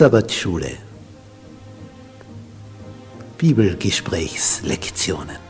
Sabbatschule. Bibelgesprächslektionen.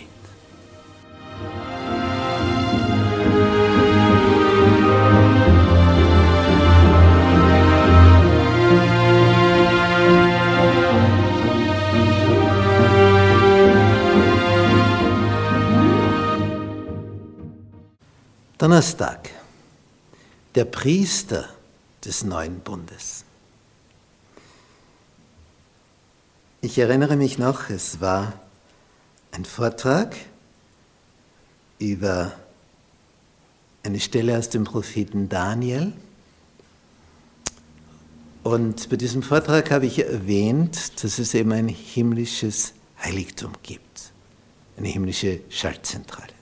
Donnerstag, der Priester des neuen Bundes. Ich erinnere mich noch, es war ein Vortrag über eine Stelle aus dem Propheten Daniel. Und bei diesem Vortrag habe ich erwähnt, dass es eben ein himmlisches Heiligtum gibt, eine himmlische Schaltzentrale.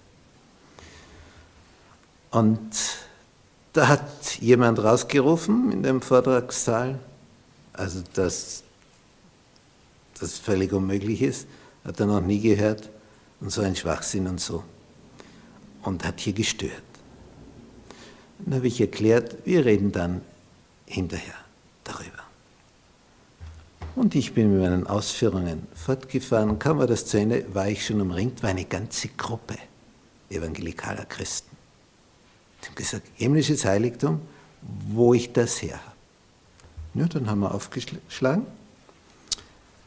Und da hat jemand rausgerufen in dem Vortragssaal, also das das völlig unmöglich ist, hat er noch nie gehört und so ein Schwachsinn und so. Und hat hier gestört. Dann habe ich erklärt, wir reden dann hinterher darüber. Und ich bin mit meinen Ausführungen fortgefahren. Kaum war das zu Ende, war ich schon umringt, war eine ganze Gruppe evangelikaler Christen. Die haben gesagt, himmlisches Heiligtum, wo ich das her habe. Ja, dann haben wir aufgeschlagen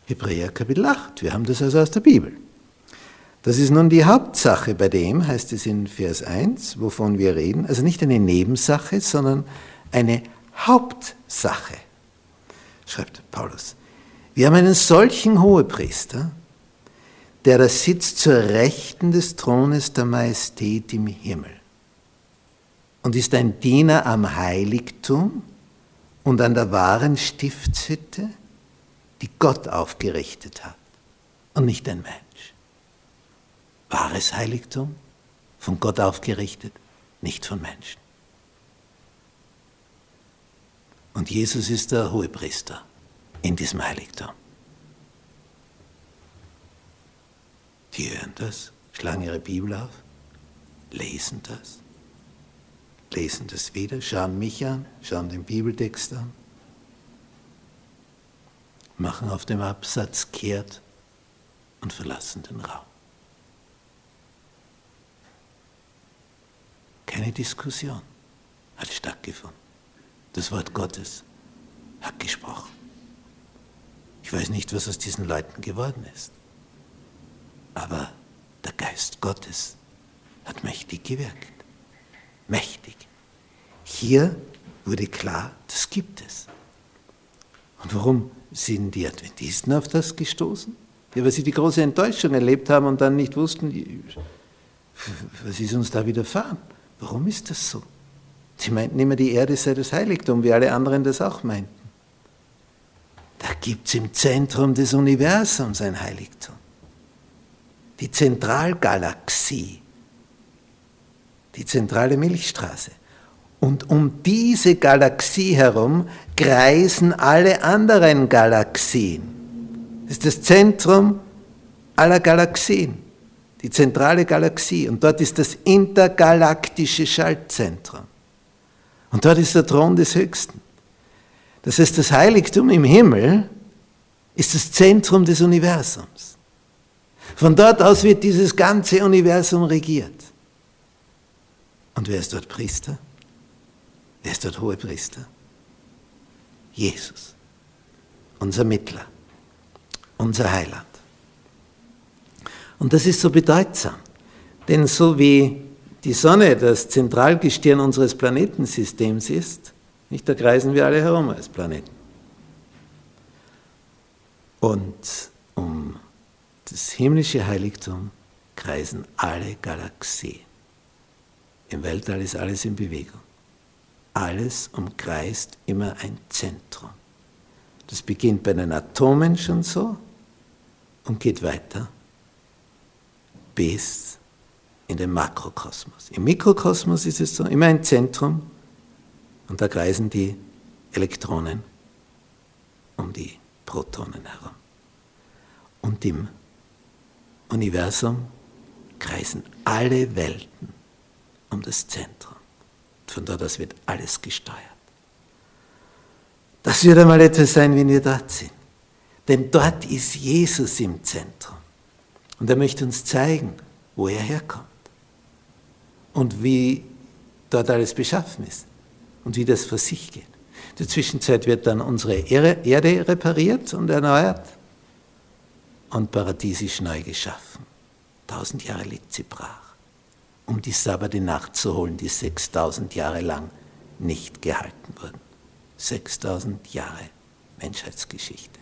Hebräer Kapitel 8. Wir haben das also aus der Bibel. Das ist nun die Hauptsache bei dem, heißt es in Vers 1, wovon wir reden. Also nicht eine Nebensache, sondern eine Hauptsache, schreibt Paulus. Wir haben einen solchen Hohepriester, der da sitzt zur Rechten des Thrones der Majestät im Himmel und ist ein Diener am Heiligtum und an der wahren Stiftshütte die Gott aufgerichtet hat und nicht ein Mensch. Wahres Heiligtum, von Gott aufgerichtet, nicht von Menschen. Und Jesus ist der Hohepriester in diesem Heiligtum. Die hören das, schlagen ihre Bibel auf, lesen das, lesen das wieder, schauen mich an, schauen den Bibeltext an machen auf dem Absatz kehrt und verlassen den Raum. Keine Diskussion hat stattgefunden. Das Wort Gottes hat gesprochen. Ich weiß nicht, was aus diesen Leuten geworden ist. Aber der Geist Gottes hat mächtig gewirkt. Mächtig. Hier wurde klar, das gibt es. Und warum sind die Adventisten auf das gestoßen? Ja, weil sie die große Enttäuschung erlebt haben und dann nicht wussten, was ist uns da widerfahren? Warum ist das so? Sie meinten immer, die Erde sei das Heiligtum, wie alle anderen das auch meinten. Da gibt es im Zentrum des Universums ein Heiligtum. Die Zentralgalaxie, die zentrale Milchstraße. Und um diese Galaxie herum kreisen alle anderen Galaxien. Das ist das Zentrum aller Galaxien, die zentrale Galaxie. Und dort ist das intergalaktische Schaltzentrum. Und dort ist der Thron des Höchsten. Das heißt, das Heiligtum im Himmel ist das Zentrum des Universums. Von dort aus wird dieses ganze Universum regiert. Und wer ist dort Priester? Wer ist dort Hohepriester? Jesus, unser Mittler, unser Heiland. Und das ist so bedeutsam. Denn so wie die Sonne das Zentralgestirn unseres Planetensystems ist, nicht, da kreisen wir alle herum als Planeten. Und um das himmlische Heiligtum kreisen alle Galaxien. Im Weltall ist alles in Bewegung. Alles umkreist immer ein Zentrum. Das beginnt bei den Atomen schon so und geht weiter bis in den Makrokosmos. Im Mikrokosmos ist es so, immer ein Zentrum und da kreisen die Elektronen um die Protonen herum. Und im Universum kreisen alle Welten um das Zentrum. Von dort aus wird alles gesteuert. Das wird einmal etwas sein, wenn wir dort sind. Denn dort ist Jesus im Zentrum. Und er möchte uns zeigen, wo er herkommt und wie dort alles beschaffen ist und wie das vor sich geht. In der Zwischenzeit wird dann unsere Erde repariert und erneuert und paradiesisch neu geschaffen. Tausend Jahre liegt sie brach, um die Sabbat Nacht zu holen, die 6000 Jahre lang nicht gehalten wurden. 6000 Jahre Menschheitsgeschichte.